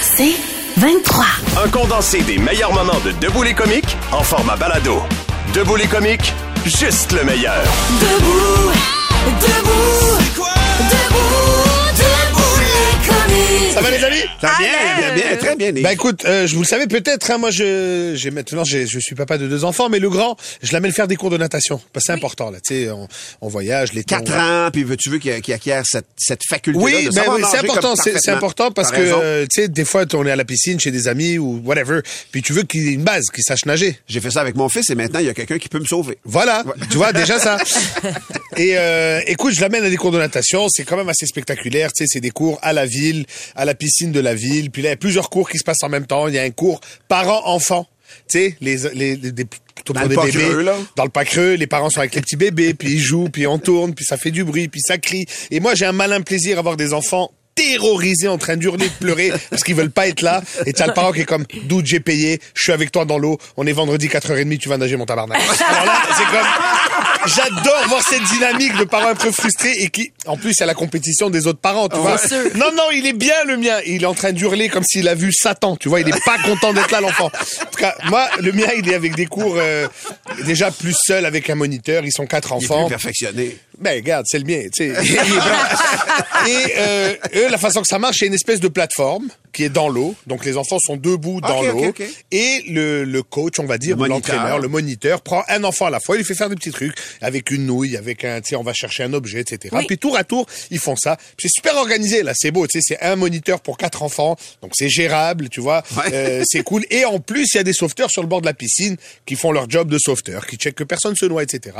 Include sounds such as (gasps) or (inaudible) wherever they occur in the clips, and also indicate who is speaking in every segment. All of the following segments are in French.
Speaker 1: C'est 23.
Speaker 2: Un condensé des meilleurs moments de Debout les comiques en format balado. Debout les comiques, juste le meilleur.
Speaker 1: Debout, debout, debout, debout les comiques.
Speaker 3: Ça va les amis?
Speaker 4: Ça va bien, bien, bien, très bien.
Speaker 3: Bah écoute, euh, je vous le savez peut-être, hein, moi je, j'ai maintenant, je suis papa de deux enfants, mais le grand, je l'amène faire des cours de natation. Parce que c'est important là, tu sais, on, on voyage, les
Speaker 4: Quatre ans, puis veux- tu veux qu'il qu'il acquiert cette, cette faculté
Speaker 3: Oui,
Speaker 4: de
Speaker 3: ben oui, c'est important, c'est important parce que euh, tu sais, des fois on est à la piscine chez des amis ou whatever, puis tu veux qu'il ait une base, qu'il sache nager.
Speaker 4: J'ai fait ça avec mon fils et maintenant, il y a quelqu'un qui peut me sauver.
Speaker 3: Voilà, tu vois déjà ça. (laughs) Et euh, écoute, je l'amène à des cours de natation, c'est quand même assez spectaculaire, tu sais, c'est des cours à la ville, à la piscine de la ville, puis là plusieurs cours qui se passent en même temps, il y a un cours parents-enfants, tu sais, les les, les- des plutôt
Speaker 4: Dans
Speaker 3: pour
Speaker 4: le
Speaker 3: des
Speaker 4: pas
Speaker 3: bébés,
Speaker 4: creux, là.
Speaker 3: dans le pas creux, les parents sont avec les petits bébés, puis ils jouent, puis on tourne, puis ça fait du bruit, puis ça crie. Et moi j'ai un malin plaisir à voir des enfants terrorisés en train d'hurler, de pleurer parce qu'ils veulent pas être là. Et t'as le parent qui est comme d'où j'ai payé je suis avec toi dans l'eau. On est vendredi 4h30 tu vas nager mon tabarnak. Alors là c'est comme j'adore voir cette dynamique de parents un peu frustrés et qui en plus il y a la compétition des autres parents tu vois. Non non il est bien le mien. Il est en train d'hurler comme s'il a vu Satan tu vois. Il est pas content d'être là l'enfant. En tout cas moi le mien il est avec des cours euh, déjà plus seul avec un moniteur. Ils sont quatre
Speaker 4: Il est
Speaker 3: enfants.
Speaker 4: plus perfectionné.
Speaker 3: ben regarde, c'est le mien, tu sais. Et euh, eux, la façon que ça marche, c'est une espèce de plateforme qui est dans l'eau. Donc les enfants sont debout dans l'eau. Et le, le coach, on va dire,
Speaker 4: Le
Speaker 3: l'entraîneur, le moniteur, prend un enfant à la fois. Il lui fait faire des petits trucs avec une nouille, avec un, tu sais, on va chercher un objet, etc. Puis tour à tour, ils font ça. C'est super organisé là, c'est beau. Tu sais, c'est un moniteur pour quatre enfants, donc c'est gérable, tu vois.
Speaker 4: Ouais.
Speaker 3: Euh, c'est cool. Et en plus, il y a des sauveteurs sur le bord de la piscine qui font leur job de sauveteur, qui checkent que personne se noie, etc.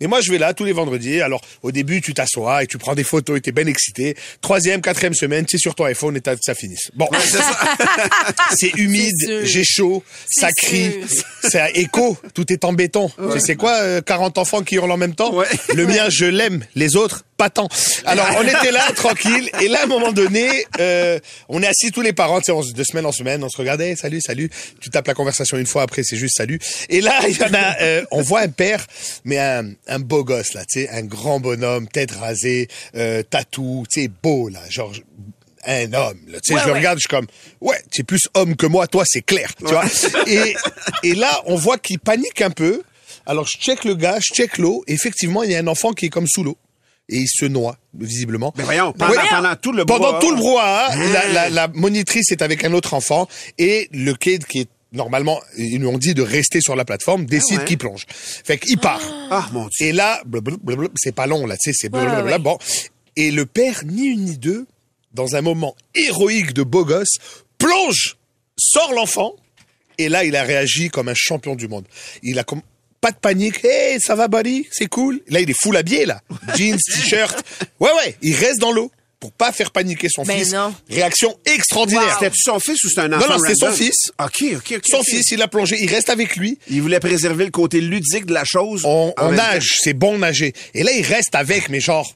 Speaker 3: Et moi, je vais là tous les vendredis. Alors, au début, tu t'assois et tu prends des photos et t'es bien excité. Troisième, quatrième semaine, tu es sur ton iPhone et ça finisse. Bon. (laughs) c'est humide, j'ai chaud, ça crie, à écho, tout est en béton. Tu sais quoi, euh, 40 enfants qui hurlent en même temps
Speaker 4: Ouais.
Speaker 3: Le mien, je l'aime, les autres, pas tant. Alors, on était là, (laughs) tranquille, et là, à un moment donné, euh, on est assis tous les parents, tu sais, de semaine en semaine, on se regardait, salut, salut. Tu tapes la conversation une fois, après, c'est juste salut. Et là, il y en a, euh, on voit un père, mais un, un beau gosse, là, tu sais, un grand bonhomme, tête rasée, euh, tatou, tu sais, beau, là, genre, un homme. Là. Tu sais,
Speaker 5: Ouais,
Speaker 3: je le
Speaker 5: ouais.
Speaker 3: regarde, je suis comme, ouais, tu es plus homme que moi, toi, c'est clair. Tu vois et, et là, on voit qu'il panique un peu. Alors, je check le gars, je check l'eau. Effectivement, il y a un enfant qui est comme sous l'eau. Et il se noie, visiblement.
Speaker 4: Mais voyons, pendant,
Speaker 3: Ouais.
Speaker 4: pendant tout le
Speaker 3: Pendant
Speaker 4: brouhaha.
Speaker 3: tout le brouhaha,
Speaker 4: Hein?
Speaker 3: la, la, la monitrice est avec un autre enfant et le kid qui est normalement, ils nous ont dit de rester sur la plateforme, décide
Speaker 4: ouais.
Speaker 3: qu'il plonge. Fait qu'il part.
Speaker 4: Ah, mon Dieu.
Speaker 3: Et là, blablabla, c'est pas long là, tu sais, c'est blablabla,
Speaker 5: Ouais, ouais, ouais.
Speaker 3: bon. Et le père, ni une ni deux, dans un moment héroïque de beau gosse, plonge, sort l'enfant, et là, il a réagi comme un champion du monde. Il a comme pas de panique, hey, ça va, buddy, c'est cool? Là, il est full habillé là, (laughs) jeans, t-shirt. Ouais, ouais, il reste dans l'eau pour pas faire paniquer son
Speaker 5: Ben
Speaker 3: fils.
Speaker 5: non.
Speaker 3: Réaction extraordinaire.
Speaker 4: C'était-tu son fils ou c'est un enfant
Speaker 3: non, c'était son fils.
Speaker 4: OK, OK, OK.
Speaker 3: Son fils, il a plongé, il reste avec lui.
Speaker 4: Il voulait préserver le côté ludique de la chose.
Speaker 3: On, nage, c'est bon nager. Et là, il reste avec, mais genre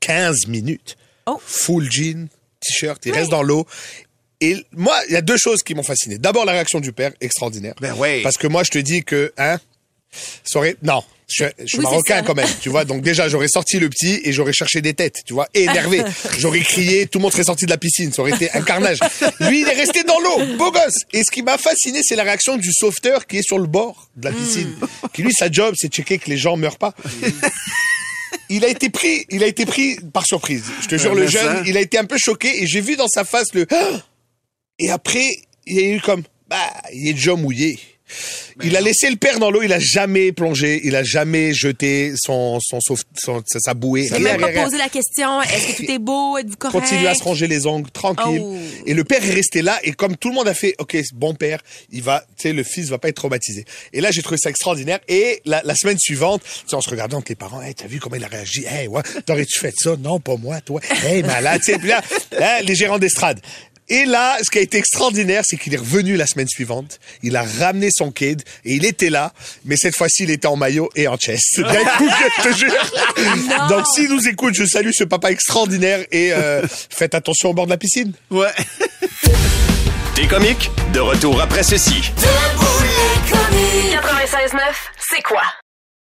Speaker 3: 15 minutes.
Speaker 5: Oh.
Speaker 3: Full jean, t-shirt, il reste dans l'eau. Et moi, il y a deux choses qui m'ont fasciné. D'abord, la réaction du père, extraordinaire.
Speaker 4: Ben ouais.
Speaker 3: Parce que moi, je te dis que, hein, ça aurait- non. Je, suis- je suis
Speaker 5: Oui, c'est
Speaker 3: marocain quand même, tu vois. Donc déjà, j'aurais sorti le petit et j'aurais cherché des têtes, tu vois, énervé. (laughs) j'aurais crié, tout le monde serait sorti de la piscine, ça aurait été un carnage. Lui, il est resté dans l'eau, beau gosse. Et ce qui m'a fasciné, c'est la réaction du sauveteur qui est sur le bord de la piscine. Qui lui, sa job, c'est de checker que les gens meurent pas. Il a été pris, il a été pris par surprise. Je te jure, le jeune, il a été un peu choqué et j'ai vu dans sa face le. (gasps) Et après, il y a eu comme, bah, il est déjà mouillé. Il a laissé le père dans l'eau, il a jamais plongé, il a jamais jeté son, son, sa bouée.
Speaker 5: J'ai
Speaker 3: Rien,
Speaker 5: même pas posé la question, est-ce que tout est beau, êtes-vous correct?
Speaker 3: continue à se ronger les ongles, tranquille.
Speaker 5: Oh.
Speaker 3: Et le père est resté là, et comme tout le monde a fait, ok, bon père, il va, tu sais, le fils va pas être traumatisé. Et là, j'ai trouvé ça extraordinaire. Et la, la semaine suivante, on se regardait entre les parents, hey, t'as vu comment il a réagi? Hey, ouais, t'aurais-tu fait ça? Non, pas moi, toi. Hey, malade, tu là, hein, les gérants d'estrade. Et là, ce qui a été extraordinaire, c'est qu'il est revenu la semaine suivante. Il a ramené son kid et il était là, mais cette fois-ci, il était en maillot et en chest. Je te jure. Donc, s'il nous écoute, je salue ce papa extraordinaire et euh, faites attention au bord de la piscine.
Speaker 4: Ouais.
Speaker 2: T'es comique? De retour après ceci.
Speaker 1: Debout les comiques.
Speaker 6: 96.9, c'est quoi?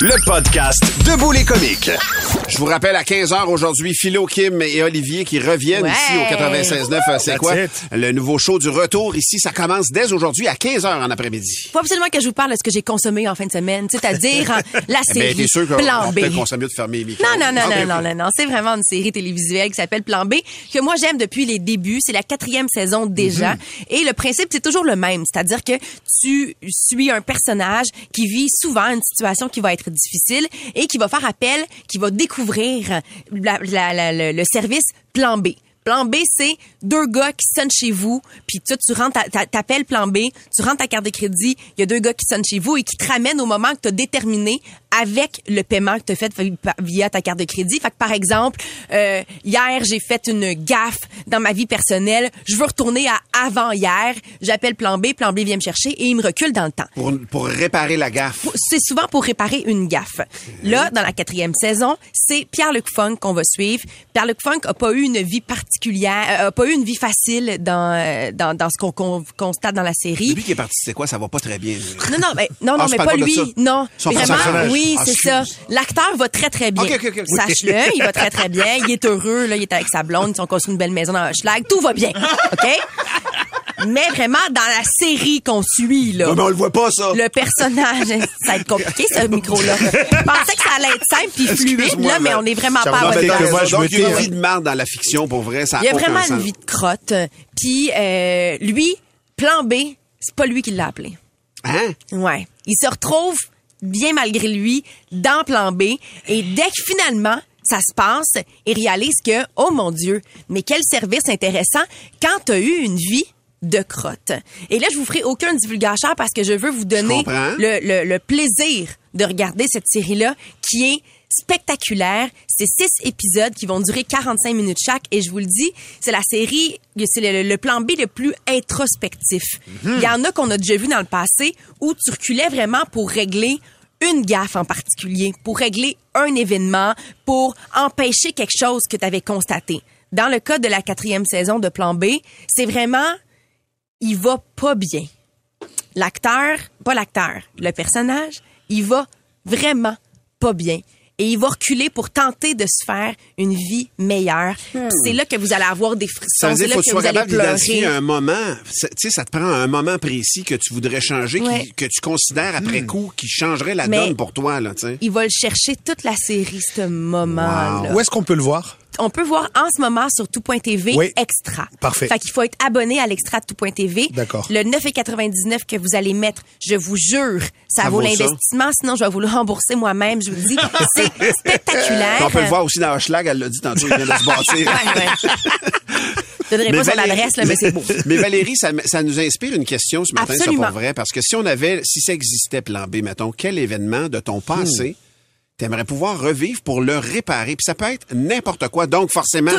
Speaker 2: Le podcast Debout les comiques.
Speaker 4: Je vous rappelle à 15h aujourd'hui, Philo, Kim et Olivier qui reviennent
Speaker 5: Ouais.
Speaker 4: ici au 96.9. euh, C'est quoi?
Speaker 3: it.
Speaker 4: Le nouveau show du retour ici, ça commence dès aujourd'hui à 15h en après-midi.
Speaker 5: Faut absolument que je vous parle de ce que j'ai consommé en fin de semaine, c'est-à-dire hein, (laughs) la
Speaker 4: Eh ben,
Speaker 5: série
Speaker 4: t'es sûr qu'on
Speaker 5: Plan
Speaker 4: on
Speaker 5: B.
Speaker 4: conseiller mieux de fermer les.
Speaker 5: Non, non, non,
Speaker 4: Ok,
Speaker 5: non,
Speaker 4: ok.
Speaker 5: non, non, non. C'est vraiment une série télévisuelle qui s'appelle Plan B, que moi j'aime depuis les débuts. C'est la quatrième saison déjà.
Speaker 4: Mhm.
Speaker 5: Et le principe, c'est toujours le même. C'est-à-dire que tu suis un personnage qui vit souvent une situation qui va être difficile et qui va faire appel, qui va découvrir la- le, service Plan B. Plan B, c'est deux gars qui sonnent chez vous, puis tu rentres, ta- ta- t'appelles Plan B, tu rentres ta carte de crédit, il y a deux gars qui sonnent chez vous et qui te ramènent au moment que tu as déterminé avec le paiement que tu as fait via ta carte de crédit. Fait que, par exemple, euh, hier, j'ai fait une gaffe dans ma vie personnelle, je veux retourner à avant-hier, j'appelle Plan B, Plan B vient me chercher et il me recule dans le temps
Speaker 4: Pour, pour réparer la gaffe.
Speaker 5: c'est souvent pour réparer une gaffe. Là, dans la quatrième saison, c'est Pierre-Luc Funk qu'on va suivre. Pierre-Luc Funk a pas eu une vie particulière, euh, a pas eu une vie facile dans euh, dans, dans ce qu'on qu'on constate dans la série.
Speaker 4: Lui qui est parti, c'est quoi? Ça va pas très bien.
Speaker 5: Non, non, mais, non,
Speaker 4: Ah,
Speaker 5: non, mais pas lui. Non,
Speaker 4: Son
Speaker 5: vraiment. Oui,
Speaker 4: Ah,
Speaker 5: c'est ça. L'acteur va très, très bien. Sache-le, il va très, très bien. Il est heureux, là, il est avec sa blonde, ils ont construit une belle maison dans Hochelag. Tout va bien, OK? Mais vraiment, dans la série qu'on suit, là.
Speaker 4: Non, mais on le voit pas, ça.
Speaker 5: Le personnage, ça va être compliqué, ce micro-là. Je pensais que ça allait être simple puis fluide, là, mais on est vraiment pas à votre
Speaker 3: je
Speaker 4: Donc, il y a une vie de marde dans la fiction, pour vrai. Ça
Speaker 5: Il y a vraiment
Speaker 4: sens.
Speaker 5: une vie de crotte. Puis, euh, lui, plan B, c'est pas lui qui l'a appelé.
Speaker 4: Hein?
Speaker 5: Ouais. Il se retrouve, bien malgré lui, dans plan B. Et dès que finalement, ça se passe, il réalise que, oh mon Dieu, mais quel service intéressant quand tu as eu une vie de crotte. Et là, je vous ferai aucun divulgateur parce que je veux vous donner le- le plaisir de regarder cette série-là qui est spectaculaire. C'est six épisodes qui vont durer 45 minutes chaque et je vous le dis, c'est la série, c'est le, le plan B le plus introspectif. Il y en a qu'on a déjà vu dans le passé où tu reculais vraiment pour régler une gaffe en particulier, pour régler un événement, pour empêcher quelque chose que tu avais constaté. Dans le cas de la quatrième saison de Plan B, c'est vraiment, il va pas bien l'acteur, pas l'acteur, le personnage, il va vraiment pas bien. Et il va reculer pour tenter de se faire une vie meilleure. Puis C'est là que vous allez avoir des
Speaker 4: Hmm. Ça
Speaker 5: frissons.
Speaker 4: veut
Speaker 5: C'est
Speaker 4: dire
Speaker 5: là
Speaker 4: faut
Speaker 5: que
Speaker 4: que tu sois
Speaker 5: vous allez
Speaker 4: capable d'identifier
Speaker 5: pleurer.
Speaker 4: un moment. Tu sais, ça te prend un moment précis que tu voudrais changer, qui- que tu considères après coup, qui changerait la
Speaker 5: Mais-
Speaker 4: donne pour toi, là, tu sais.
Speaker 5: Il va le chercher toute la série, ce moment-là.
Speaker 3: Où est-ce qu'on peut le voir?
Speaker 5: On peut voir en ce moment sur tout.tv
Speaker 3: Oui.
Speaker 5: extra.
Speaker 3: Parfait.
Speaker 5: Fait qu'il faut être abonné à l'extra de tout.tv.
Speaker 3: D'accord.
Speaker 5: Le 9,99 que vous allez mettre, je vous jure, ça,
Speaker 4: Ça
Speaker 5: vaut l'investissement. Sinon, je vais vous le rembourser moi-même. Je vous le dis, c'est (laughs) spectaculaire.
Speaker 4: On peut le voir aussi dans Hochelag, elle l'a dit tantôt, il vient de se (laughs) bâtir.
Speaker 5: Je donnerai pas son
Speaker 4: Valérie-
Speaker 5: adresse, là, mais c'est beau.
Speaker 4: Mais Valérie, ça, ça nous inspire une question ce matin,
Speaker 5: Absolument.
Speaker 4: ça pour vrai, parce que si on avait, si ça existait plan B, mettons, quel événement de ton passé t'aimerais pouvoir revivre pour le réparer? Puis ça peut être n'importe quoi. Donc, forcément,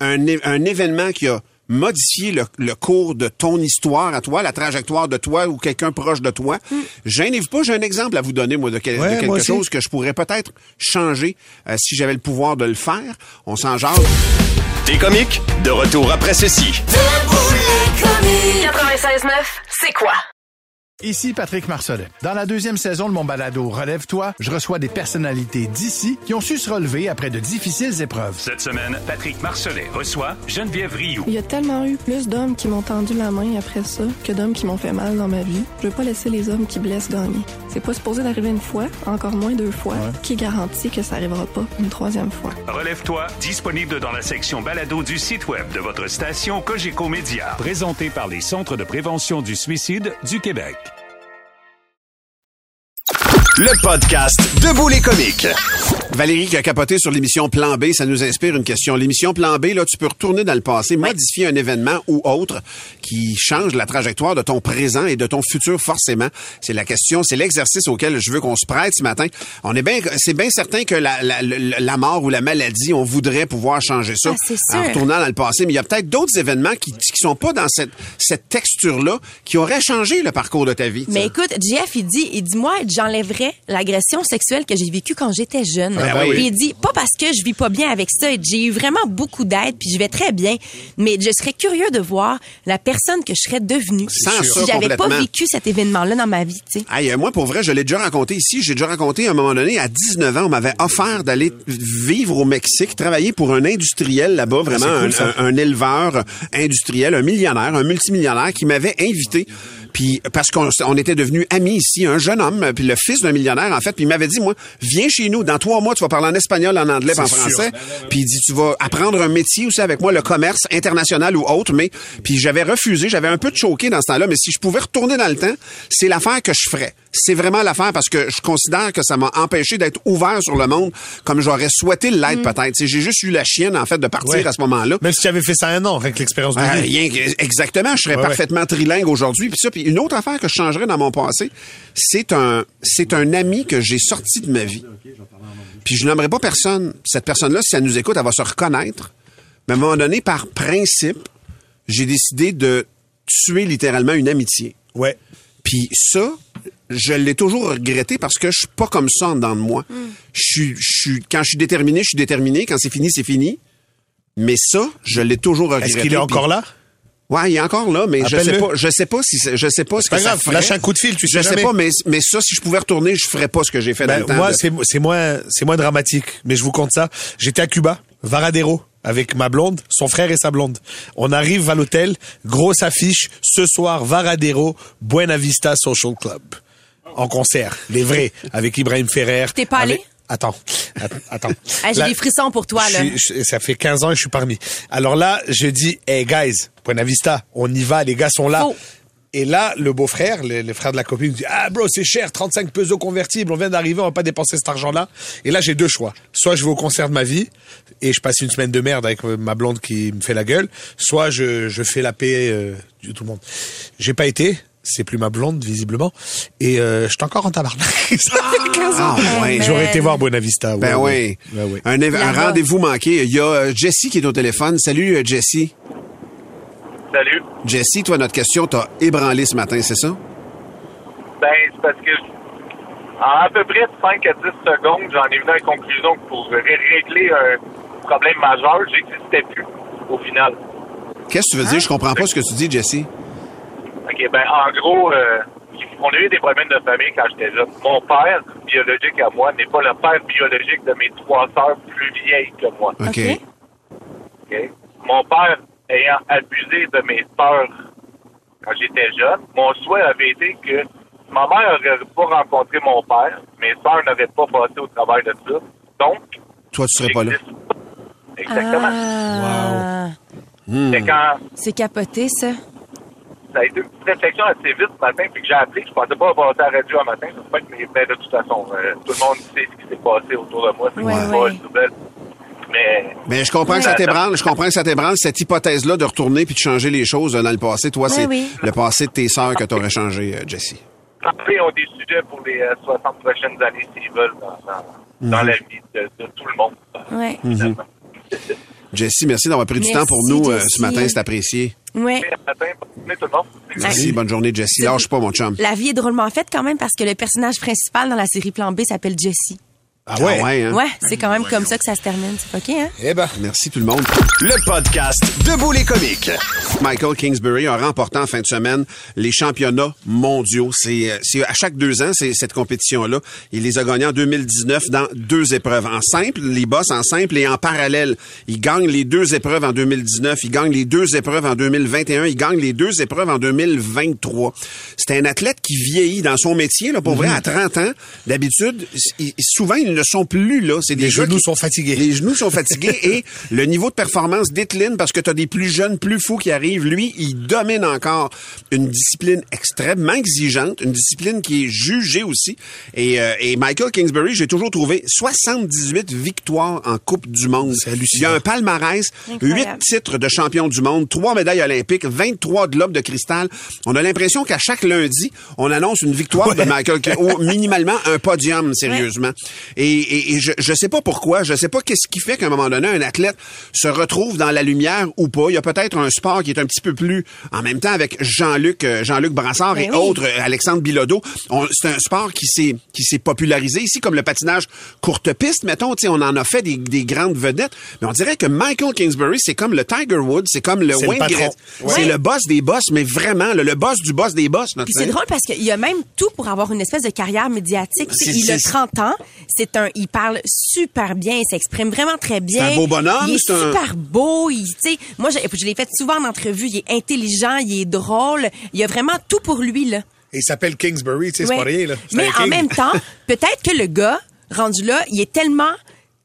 Speaker 4: un, un événement qui a modifier le, le cours de ton histoire à toi, la trajectoire de toi ou quelqu'un proche de toi. Gênez-vous pas, j'ai un exemple à vous donner, moi, de, quel-
Speaker 3: Ouais,
Speaker 4: quelque chose que je pourrais peut-être changer euh, si j'avais le pouvoir de le faire. On s'en jase.
Speaker 2: T'es comique? De retour après ceci.
Speaker 1: 96.9, c'est quoi?
Speaker 7: Ici Patrick Marcelet. Dans la deuxième saison de mon balado Relève-toi, je reçois des personnalités d'ici qui ont su se relever après de difficiles épreuves.
Speaker 8: Cette semaine, Patrick Marcelet reçoit Geneviève Rioux.
Speaker 9: Il y a tellement eu plus d'hommes qui m'ont tendu la main après ça que d'hommes qui m'ont fait mal dans ma vie. Je veux pas laisser les hommes qui blessent gagner. C'est pas supposé d'arriver une fois, encore moins deux fois. Qui garantit que ça arrivera pas une troisième fois?
Speaker 8: Relève-toi, disponible dans la section balado du site web de votre station Cogeco Média. Présenté par les Centres de prévention du suicide du Québec.
Speaker 2: Le podcast Debout les comiques.
Speaker 4: Valérie qui a capoté sur l'émission Plan B, ça nous inspire une question. L'émission Plan B, là, tu peux retourner dans le passé, modifier un événement ou autre qui change la trajectoire de ton présent et de ton futur forcément. C'est la question, c'est l'exercice auquel je veux qu'on se prête ce matin. On est bien, c'est bien certain que la, la, la- la mort ou la maladie, on voudrait pouvoir changer ça
Speaker 5: Ah,
Speaker 4: en retournant dans le passé. Mais il y a peut-être d'autres événements qui, qui sont pas dans cette, cette texture-là qui auraient changé le parcours de ta vie.
Speaker 5: Mais écoute, Jeff, il dit, il dit, moi, j'enlèverais l'agression sexuelle que j'ai vécue quand j'étais jeune.
Speaker 4: ben oui.
Speaker 5: Puis il dit, pas parce que je vis pas bien avec ça. J'ai eu vraiment beaucoup d'aide, puis je vais très bien. Mais je serais curieux de voir la personne que je serais devenue
Speaker 4: Sans
Speaker 5: si j'avais pas vécu cet événement-là dans ma vie, tu sais.
Speaker 4: Aïe, euh, moi, pour vrai, je l'ai déjà raconté ici. J'ai déjà raconté à un moment donné, à 19 ans, on m'avait offert d'aller vivre au Mexique, travailler pour un industriel là-bas, vraiment
Speaker 3: c'est cool,
Speaker 4: un,
Speaker 3: ça.
Speaker 4: un- un éleveur industriel, un millionnaire, un multimillionnaire qui m'avait invité. Puis parce qu'on on était devenus amis ici, un jeune homme, puis le fils d'un millionnaire en fait, puis il m'avait dit moi, viens chez nous, dans trois mois tu vas parler en espagnol, en anglais, en français. Puis il dit tu vas apprendre un métier aussi avec moi, le commerce international ou autre. Mais puis j'avais refusé, j'avais un peu choqué dans ce temps-là. Mais si je pouvais retourner dans le temps, c'est l'affaire que je ferais. C'est vraiment l'affaire parce que je considère que ça m'a empêché d'être ouvert sur le monde comme j'aurais souhaité l'être peut-être. Tu sais, J'ai juste eu la chienne en fait de partir
Speaker 3: Ouais.
Speaker 4: à ce moment-là.
Speaker 3: Même si tu avais fait ça un an, avec l'expérience de
Speaker 4: Ah,
Speaker 3: vie.
Speaker 4: exactement, je serais
Speaker 3: Ouais, ouais.
Speaker 4: parfaitement trilingue aujourd'hui. Puis ça, puis une autre affaire que je changerais dans mon passé, c'est un, c'est un ami que j'ai sorti de ma vie. Puis je n'aimerais pas personne. Cette personne-là, si elle nous écoute, elle va se reconnaître. Mais à un moment donné, par principe, j'ai décidé de tuer littéralement une amitié.
Speaker 3: Ouais.
Speaker 4: Puis ça, je l'ai toujours regretté parce que je suis pas comme ça en dedans de moi. Je suis, je suis, quand je suis déterminé, je suis déterminé. Quand c'est fini, c'est fini. Mais ça, je l'ai toujours regretté.
Speaker 3: Est-ce qu'il est encore là?
Speaker 4: Ouais, il est encore là, mais je sais pas, je sais pas si, je sais pas ce que
Speaker 3: pas
Speaker 4: ça
Speaker 3: grave,
Speaker 4: ferait.
Speaker 3: lâche un coup de fil, tu
Speaker 4: Je
Speaker 3: sais
Speaker 4: sais
Speaker 3: jamais.
Speaker 4: pas, mais, mais ça, si je pouvais retourner, je ferais pas ce que j'ai fait
Speaker 3: Ben,
Speaker 4: dans le temps.
Speaker 3: moi,
Speaker 4: de-
Speaker 3: c'est c'est moins c'est moins dramatique, mais je vous compte ça. J'étais à Cuba, Varadero, avec ma blonde, son frère et sa blonde. On arrive à l'hôtel, grosse affiche, ce soir Varadero, Buena Vista Social Club, en concert, les vrais, avec Ibrahim Ferrer.
Speaker 5: T'es pas allé?
Speaker 3: avec- Attends, att- attends. (laughs)
Speaker 5: Ah, j'ai des frissons pour toi, là.
Speaker 3: je- ça fait 15 ans et je suis parmi. Alors là, je dis, hey guys, Buena Vista, on y va, les gars sont là. Et là, le beau-frère, le, le frère de la copine, me dit Ah, bro, c'est cher, 35 pesos convertibles, on vient d'arriver, on va pas dépenser cet argent-là. Et là, j'ai deux choix. Soit je vais au concert de ma vie et je passe une semaine de merde avec euh, ma blonde qui me fait la gueule, soit je, je fais la paix euh, de tout le monde. J'ai pas été. C'est plus ma blonde, visiblement. Et euh, je suis encore en tabarnak. (laughs) Ça fait 15 ans.
Speaker 4: Ah, ouais.
Speaker 3: J'aurais été voir Buenavista.
Speaker 4: Ben oui.
Speaker 3: Ouais, ouais.
Speaker 4: Un, rendez-vous manqué. Il y a euh, Jessie qui est au téléphone. Salut, euh, Jessie.
Speaker 6: Salut.
Speaker 4: Jessie, toi, notre question, t'as ébranlé ce matin, c'est ça?
Speaker 6: Ben, c'est parce que en à peu près 5 à 10 secondes, j'en ai venu à la conclusion que pour ré- régler un problème majeur, j'existais plus au final.
Speaker 4: Qu'est-ce que tu veux dire? Je comprends pas ce que tu dis, Jessie.
Speaker 6: OK, ben en gros, euh, on a eu des problèmes de famille quand j'étais jeune. Mon père, biologique à moi, n'est pas le père biologique de mes trois sœurs plus vieilles que moi.
Speaker 4: OK.
Speaker 5: OK.
Speaker 6: Mon père ayant abusé de mes peurs quand j'étais jeune, mon souhait avait été que ma mère n'aurait pas rencontré mon père, mes sœurs n'auraient pas passé au travail de ça. Donc,
Speaker 4: Toi, tu serais pas là.
Speaker 6: Exactement.
Speaker 5: Ah,
Speaker 6: C'est quand
Speaker 5: C'est capoté, ça.
Speaker 6: Ça a été une petite réflexion assez vite ce matin, puis que j'ai appris que je pensais pas passer à la radio un matin. Fait que, mais, ben, de toute façon, euh, tout le monde sait ce qui s'est passé autour de moi. C'est
Speaker 5: Ouais,
Speaker 6: pas
Speaker 5: ouais.
Speaker 6: une nouvelle. Mais
Speaker 4: Mais je comprends que ça t'ébranle, je comprends que ça t'ébranle, cette hypothèse-là de retourner puis de changer les choses euh, dans le passé. Toi,
Speaker 5: Oui,
Speaker 4: c'est
Speaker 5: oui.
Speaker 4: le passé de tes sœurs que t'aurais changé, euh, Jessie.
Speaker 6: Après, ont des sujets pour les euh, 60 prochaines années s'ils veulent dans, dans, dans
Speaker 4: Mhm.
Speaker 6: la vie de, de tout le monde.
Speaker 5: Ouais.
Speaker 4: Mhm. Jessie, merci d'avoir pris du temps pour nous euh,
Speaker 5: Jessie.
Speaker 4: ce matin, c'est apprécié.
Speaker 5: Ouais.
Speaker 6: matin, bonne journée, tout le monde.
Speaker 4: Merci, bonne journée, Jessie. Lâche pas, mon chum.
Speaker 5: La vie est drôlement faite quand même parce que le personnage principal dans la série Plan B s'appelle Jesse.
Speaker 3: Ah ouais?
Speaker 4: Ah ouais, hein?
Speaker 5: Ouais, c'est quand même comme ça que ça se termine. C'est OK, hein?
Speaker 3: Eh ben.
Speaker 4: Merci tout le monde.
Speaker 2: Le podcast Debout les comiques.
Speaker 4: Michael Kingsbury a remporté en fin de semaine les championnats mondiaux. C'est euh, c'est à chaque deux ans, c'est cette compétition-là. Il les a gagnés en 2019 dans deux épreuves. En simple, les boss en simple et en parallèle. Il gagne les deux épreuves en 2019. Il gagne les deux épreuves en 2021. Il gagne les deux épreuves en 2023. C'est un athlète qui vieillit dans son métier. Là, pour vrai, à 30 ans, d'habitude, il- souvent, ils ne sont plus là. C'est des
Speaker 3: Les genoux
Speaker 4: qui-
Speaker 3: sont fatigués.
Speaker 4: les genoux sont fatigués (laughs) et le niveau de performance décline parce que tu as des plus jeunes, plus fous qui arrivent. Lui, il domine encore une discipline extrêmement exigeante, une discipline qui est jugée aussi. Et, euh, et Michael Kingsbury, j'ai toujours trouvé 78 victoires en Coupe du Monde. Il y a un palmarès,
Speaker 5: Incroyable.
Speaker 4: 8 titres de champion du monde, 3 médailles olympiques, 23 globes de cristal. On a l'impression qu'à chaque lundi, on annonce une victoire de Michael King- ou minimalement un podium, sérieusement. Et, et- et je, je sais pas pourquoi, je sais pas qu'est-ce qui fait qu'à un moment donné, un athlète se retrouve dans la lumière ou pas. Il y a peut-être un sport qui est un petit peu plus, en même temps avec Jean-Luc, euh, Jean-Luc Brassard
Speaker 5: Ben
Speaker 4: et
Speaker 5: oui.
Speaker 4: autres, euh, Alexandre Bilodeau. C'est un sport qui s'est, qui s'est popularisé ici, comme le patinage courte piste, mettons, on en a fait des, des grandes vedettes. Mais on dirait que Michael Kingsbury, c'est comme le Tiger Woods, c'est comme le Wayne.
Speaker 3: Ouais.
Speaker 4: C'est le boss des boss, mais vraiment, le, le boss du boss des boss.
Speaker 5: c'est drôle parce qu'il y a même tout pour avoir une espèce de carrière médiatique. Il a
Speaker 4: c'est-
Speaker 5: 30 ans. C'est un, il parle super bien. Il s'exprime vraiment très bien.
Speaker 4: C'est un beau bonhomme,
Speaker 5: Il est
Speaker 4: c'est un-
Speaker 5: super beau. Il, tu sais, moi, je, je l'ai fait souvent en entrevue. Il est intelligent. Il est drôle. Il y a vraiment tout pour lui, là.
Speaker 3: Et il s'appelle Kingsbury, tu sais, c'est
Speaker 5: Ouais.
Speaker 3: pas rien, là. C'est
Speaker 5: Mais en même temps, (laughs) peut-être que le gars, rendu là, il est tellement,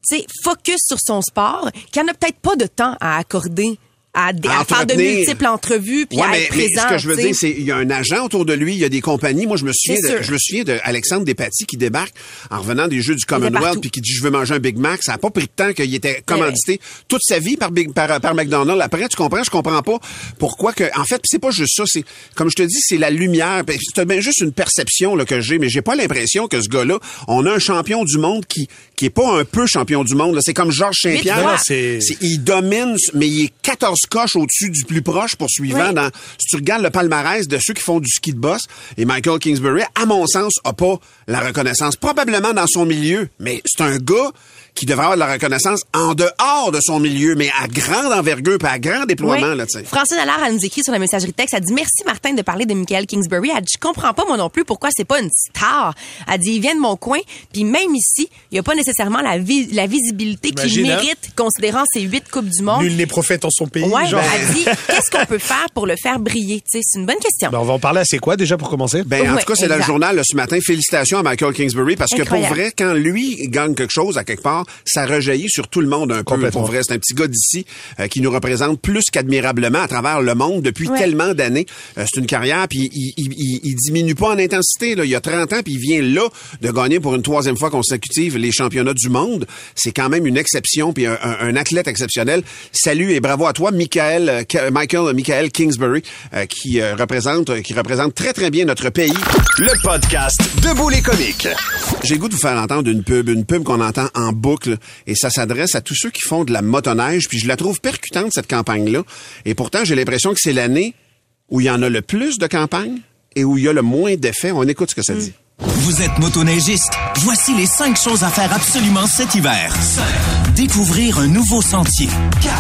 Speaker 5: tu sais, focus sur son sport qu'il n'a peut-être pas de temps à accorder à, des-
Speaker 4: À
Speaker 5: à faire de multiples entrevues puis
Speaker 4: Ouais,
Speaker 5: à
Speaker 4: mais,
Speaker 5: être
Speaker 4: mais ce que je veux dire, c'est il y a un agent autour de lui, il y a des compagnies. Moi, je me souviens, de, je me souviens de Alexandre Despatie qui débarque en revenant des Jeux du. Commonwealth puis qui dit je veux manger un Big Mac. Ça a pas pris de temps qu'il était commandité toute sa vie par Big par, par McDonald's. Après, tu comprends? Je comprends pas pourquoi que. En fait, c'est pas juste ça. C'est comme je te dis, c'est la lumière. Puis C'est bien juste une perception là, que j'ai, mais j'ai pas l'impression que ce gars-là, on a un champion du monde qui qui est pas un peu champion du monde. là. C'est comme Georges Saint-Pierre. Il domine, mais il est 14 coches au-dessus du plus proche poursuivant.
Speaker 5: Oui.
Speaker 4: Dans, si tu regardes le palmarès de ceux qui font du ski de boss, et Michael Kingsbury, à mon sens, a pas la reconnaissance. Probablement dans son milieu, mais c'est un gars qui devrait avoir de la reconnaissance en dehors de son milieu, mais à grande envergure, puis à grand déploiement,
Speaker 5: Oui.
Speaker 4: là.
Speaker 5: Francine Allard, elle nous écrit sur la messagerie texte. Elle dit Merci Martin de parler de Michael Kingsbury. Elle dit Je comprends pas moi non plus pourquoi c'est pas une star. Elle dit Il vient de mon coin, puis même ici, il n'y a pas nécessairement la, vi- la visibilité qu'il
Speaker 3: hein?
Speaker 5: mérite, considérant ses huit Coupes du Monde.
Speaker 3: Nul n'est prophète en son pays.
Speaker 5: Ouais,
Speaker 3: genre.
Speaker 5: elle dit (laughs) Qu'est-ce qu'on peut faire pour le faire briller? C'est une bonne question.
Speaker 3: Ben, on va en parler à c'est quoi déjà pour commencer?
Speaker 4: Ben, en
Speaker 5: Ouais,
Speaker 4: tout cas, c'est dans le journal là, ce matin. Félicitations à Michael Kingsbury parce que pour vrai, quand lui gagne quelque chose à quelque part, ça rejaillit sur tout le monde un peu. Pour vrai, c'est un petit gars d'ici euh, qui nous représente plus qu'admirablement à travers le monde depuis
Speaker 5: Ouais.
Speaker 4: tellement d'années. Euh, c'est une carrière, puis il, il, il, il diminue pas en intensité. Là. Il y a 30 ans, puis il vient là de gagner pour une troisième fois consécutive les championnats du monde. C'est quand même une exception, puis un, un- un athlète exceptionnel. Salut et bravo à toi, Michael, euh, Michael, Michael Kingsbury, euh, qui euh, représente, qui représente très très bien notre pays.
Speaker 2: Le podcast Debout les comiques.
Speaker 4: J'ai le goût de vous faire entendre une pub, une pub qu'on entend en boucle, et ça s'adresse à tous ceux qui font de la motoneige, puis je la trouve percutante, cette campagne-là. Et pourtant, j'ai l'impression que c'est l'année où il y en a le plus de campagnes et où il y a le moins d'effets. On écoute ce que ça dit.
Speaker 10: Vous êtes motoneigiste? Voici les 5 choses à faire absolument cet hiver. 5. Découvrir un nouveau sentier. 4.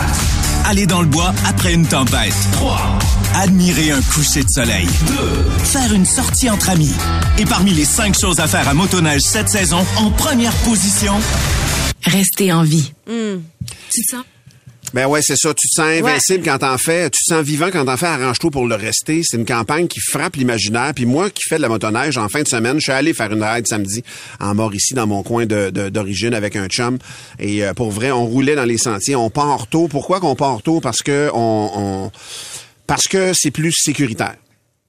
Speaker 10: Aller dans le bois après une tempête. 3. Admirer un coucher de soleil. 2. Faire une sortie entre amis. Et parmi les 5 choses à faire à motoneige cette saison, en première position,
Speaker 11: Rester en vie.
Speaker 5: Hmm.
Speaker 11: Tu te sens?
Speaker 4: Ben ouais, c'est ça. Tu te sens invincible quand t'en fais. Tu te sens vivant quand t'en fais. Arrange-toi pour le rester. C'est une campagne qui frappe l'imaginaire. Puis moi, qui fais de la motoneige en fin de semaine, je suis allé faire une ride samedi en Mauricie, dans mon coin de- de- d'origine, avec un chum. Et euh, pour vrai, on roulait dans les sentiers. On part tôt. Pourquoi qu'on part tôt? Parce que on, on- parce que c'est plus sécuritaire.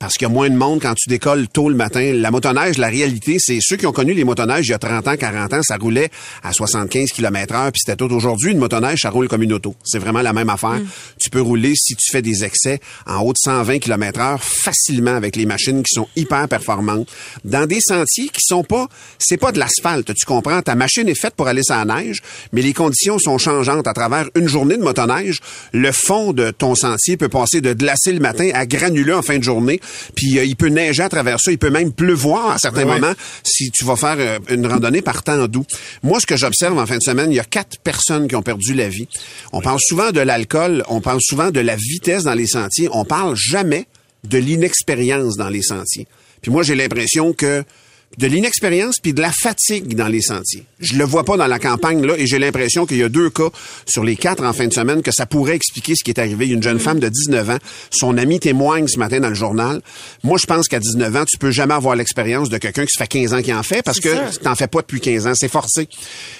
Speaker 4: Parce qu'il y a moins de monde quand tu décolles tôt le matin. La motoneige, la réalité, c'est ceux qui ont connu les motoneiges il y a 30 ans, 40 ans, ça roulait à 75 km heure, puis c'était tout. Aujourd'hui, une motoneige, ça roule comme une auto. C'est vraiment la même affaire. Tu peux rouler, si tu fais des excès, en haut de 120 km heure facilement avec les machines qui sont hyper performantes, dans des sentiers qui sont pas, c'est pas de l'asphalte, tu comprends? Ta machine est faite pour aller sur la neige, mais les conditions sont changeantes. À travers une journée de motoneige, le fond de ton sentier peut passer de glacé le matin à granuleux en fin de journée, puis euh, il peut neiger à travers ça, il peut même pleuvoir à certains moments si tu vas faire euh, une randonnée par temps doux. Moi, ce que j'observe en fin de semaine, il y a quatre personnes qui ont perdu la vie. On parle souvent de l'alcool, on parle souvent de la vitesse dans les sentiers, on parle jamais de l'inexpérience dans les sentiers. Puis moi, j'ai l'impression que de l'inexpérience puis de la fatigue dans les sentiers. Je le vois pas dans la campagne là et j'ai l'impression qu'il y a deux cas sur les quatre en fin de semaine que ça pourrait expliquer ce qui est arrivé. Une jeune femme de 19 ans, son ami témoigne ce matin dans le journal. Moi, je pense qu'à 19 ans, tu peux jamais avoir l'expérience de quelqu'un qui se fait 15 ans qui en fait parce que
Speaker 12: ça.
Speaker 4: t'en fais pas depuis 15 ans, c'est forcé.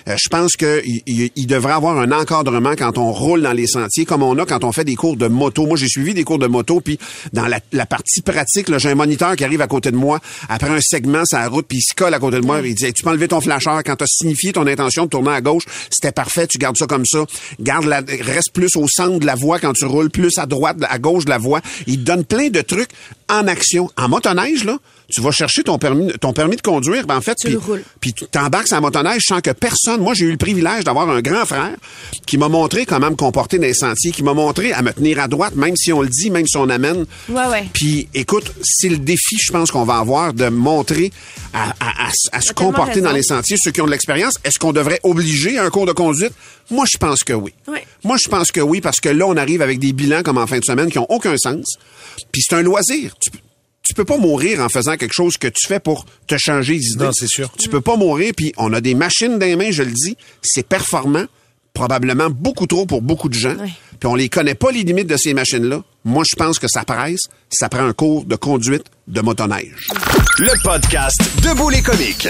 Speaker 4: Euh, je pense que il, il- il devrait avoir un encadrement quand on roule dans les sentiers comme on a quand on fait des cours de moto. Moi, j'ai suivi des cours de moto puis dans la, la partie pratique, là, j'ai un moniteur qui arrive à côté de moi après un segment sur la route puis il se colle à côté de moi, il dit Hey, tu peux enlever ton flasheur quand tu as signifié ton intention de tourner à gauche, c'était parfait, tu gardes ça comme ça. Garde la, reste plus au centre de la voie quand tu roules, plus à droite, à gauche de la voie. Il te donne plein de trucs en action. En motoneige là, tu vas chercher ton permis, ton permis de conduire, ben en fait, puis, tu t'embarques sur la motoneige sans que personne. Moi, j'ai eu le privilège d'avoir un grand frère qui m'a montré comment me comporter dans les sentiers, qui m'a montré à me tenir à droite, même si on le dit, même si on amène.
Speaker 5: Ouais, ouais.
Speaker 4: Puis, écoute, c'est le défi, je pense, qu'on va avoir de montrer à, à- à- à se comporter
Speaker 5: raison.
Speaker 4: dans les sentiers ceux qui ont de l'expérience. Est-ce qu'on devrait obliger un cours de conduite? Moi, je pense que oui.
Speaker 5: Ouais.
Speaker 4: Moi, je pense que oui, parce que là, on arrive avec des bilans comme en fin de semaine qui ont aucun sens. Puis c'est un loisir. Tu, peux- tu peux pas mourir en faisant quelque chose que tu fais pour te changer d'idée.
Speaker 3: Non, c'est sûr.
Speaker 4: Tu peux pas mourir, puis on a des machines dans les mains, je le dis. C'est performant, probablement beaucoup trop pour beaucoup de gens. Puis on les connaît pas, les limites de ces machines-là. Moi, je pense que ça presse. Ça prend un cours de conduite de motoneige.
Speaker 2: Le podcast Debout les comiques.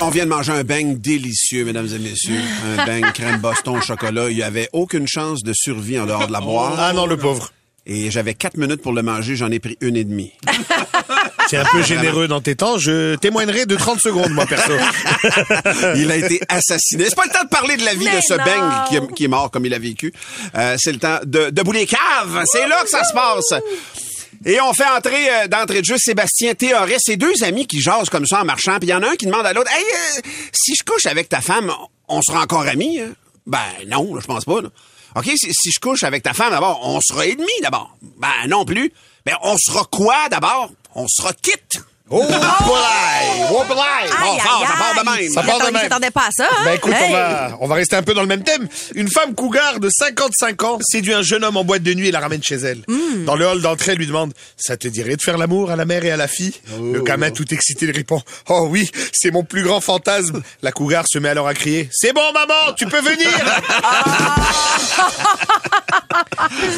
Speaker 4: On vient de manger un bang délicieux, mesdames et messieurs. Un bang (laughs) crème Boston au chocolat. Il y avait aucune chance de survie en dehors de la boîte.
Speaker 3: Ah non, le pauvre.
Speaker 4: Et j'avais quatre minutes pour le manger, j'en ai pris une et demie. (laughs)
Speaker 3: C'est un peu généreux dans tes temps. Je témoignerai de 30 secondes, moi, perso. (laughs)
Speaker 4: il a été assassiné. C'est pas le temps de parler de la vie
Speaker 3: Mais
Speaker 4: de ce
Speaker 3: non.
Speaker 4: bang qui, est- qui est mort comme il a vécu. Euh, c'est le temps de, de bouler cave. C'est là que ça se passe. Et on fait entrer euh, d'entrée de jeu Sébastien Théoret, ses deux amis qui jasent comme ça en marchant, puis il y en a un qui demande à l'autre Hey, euh, si je couche avec ta femme, on sera encore amis hein? Ben non, là, je pense pas. là. OK, si, si je couche avec ta femme d'abord, on sera ennemis d'abord. Ben non plus. Ben on sera quoi d'abord? On sera quitte.
Speaker 3: Oh, boy! Oh, boy!
Speaker 5: Aïe, aïe,
Speaker 4: de
Speaker 5: aïe.
Speaker 4: même.
Speaker 3: Ça part de même.
Speaker 5: Je m'attendais pas à ça. hein?
Speaker 3: Ben écoute,
Speaker 5: Hey.
Speaker 3: on, va, on va rester un peu dans le même thème. Une femme cougar de 55 ans séduit un jeune homme en boîte de nuit et la ramène chez elle.
Speaker 5: Hmm.
Speaker 3: Dans le hall d'entrée, elle lui demande « Ça te dirait de faire l'amour à la mère et à la fille Le gamin tout excité lui répond « Oh oui, c'est mon plus grand fantasme. » La cougar se met alors à crier « C'est bon maman, tu peux venir (laughs)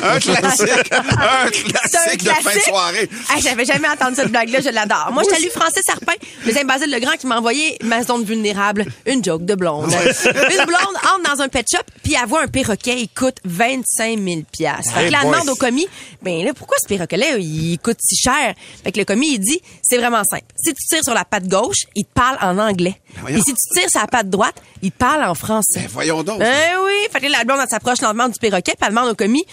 Speaker 4: Un classique. Un classique de fin de soirée.
Speaker 5: Hey, J'avais jamais entendu cette blague-là, je l'adore. Moi, je salue Francis Sarpin, le Saint-Basile le Grand, qui m'a envoyé ma zone vulnérable, une joke de blonde. une blonde entre dans un pet shop, puis elle voit un perroquet, il coûte 25 000 piastres. Fait que là, elle demande au commis, ben là, pourquoi ce perroquet-là, il coûte si cher? Fait que le commis, il dit, c'est vraiment simple. Si tu tires sur la patte gauche, il te parle en anglais. Et si tu tires sur la patte droite, il te parle en français.
Speaker 4: voyons donc.
Speaker 5: Ben oui. Fait que là, la blonde, elle s'approche lentement du perroquet, puis elle demande au commis,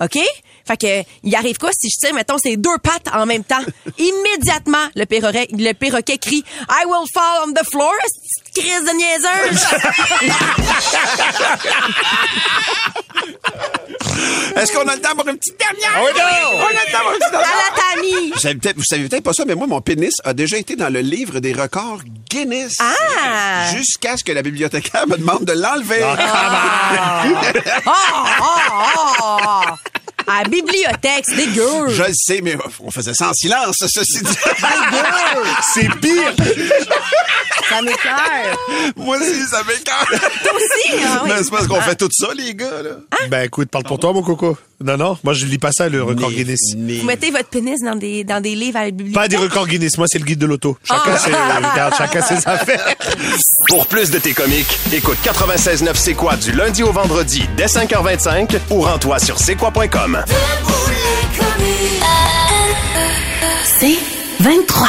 Speaker 5: OK? Fait que, il arrive quoi si je tire, mettons, ces deux pattes en même temps? (laughs) Immédiatement, le perroquet, le perroquet crie, I will fall on the floor, cette crise de niaiseuse! (laughs)
Speaker 4: Est-ce qu'on a le temps pour une petite dernière?
Speaker 3: Oui, non!
Speaker 4: On a le temps pour une petite
Speaker 5: À
Speaker 4: dernière?
Speaker 5: la Tammy!
Speaker 4: Vous savez peut-être, vous savez peut-être pas ça, mais moi, mon pénis a déjà été dans le livre des records Guinness.
Speaker 5: Ah!
Speaker 4: Jusqu'à ce que la bibliothécaire me demande de l'enlever.
Speaker 5: Ah! Oh, oh, oh! À la bibliothèque, c'est dégueu!
Speaker 4: Je le sais, mais on faisait ça en silence, ceci dit. (laughs)
Speaker 3: C'est pire!
Speaker 5: Ça
Speaker 4: moi aussi, ça m'écoeure.
Speaker 5: Toi aussi, hein, oui.
Speaker 4: Mais c'est parce qu'on fait tout ça, les gars, là.
Speaker 3: Ben écoute, parle pour toi, mon coco. Non, non, moi je lis pas ça, le record Guinness.
Speaker 5: Vous mettez votre pénis dans des, dans des livres à la bibliothèque?
Speaker 3: Pas des records Guinness, moi c'est le guide de l'auto. Chacun,
Speaker 5: Ah.
Speaker 3: ses, regarde, chacun ses (laughs) affaires.
Speaker 2: Pour plus de tes comiques, écoute 96.9 C'est quoi du lundi au vendredi dès 5h25 ou rends-toi sur c'est quoi.com.
Speaker 1: Debout les comiques. C'est 23.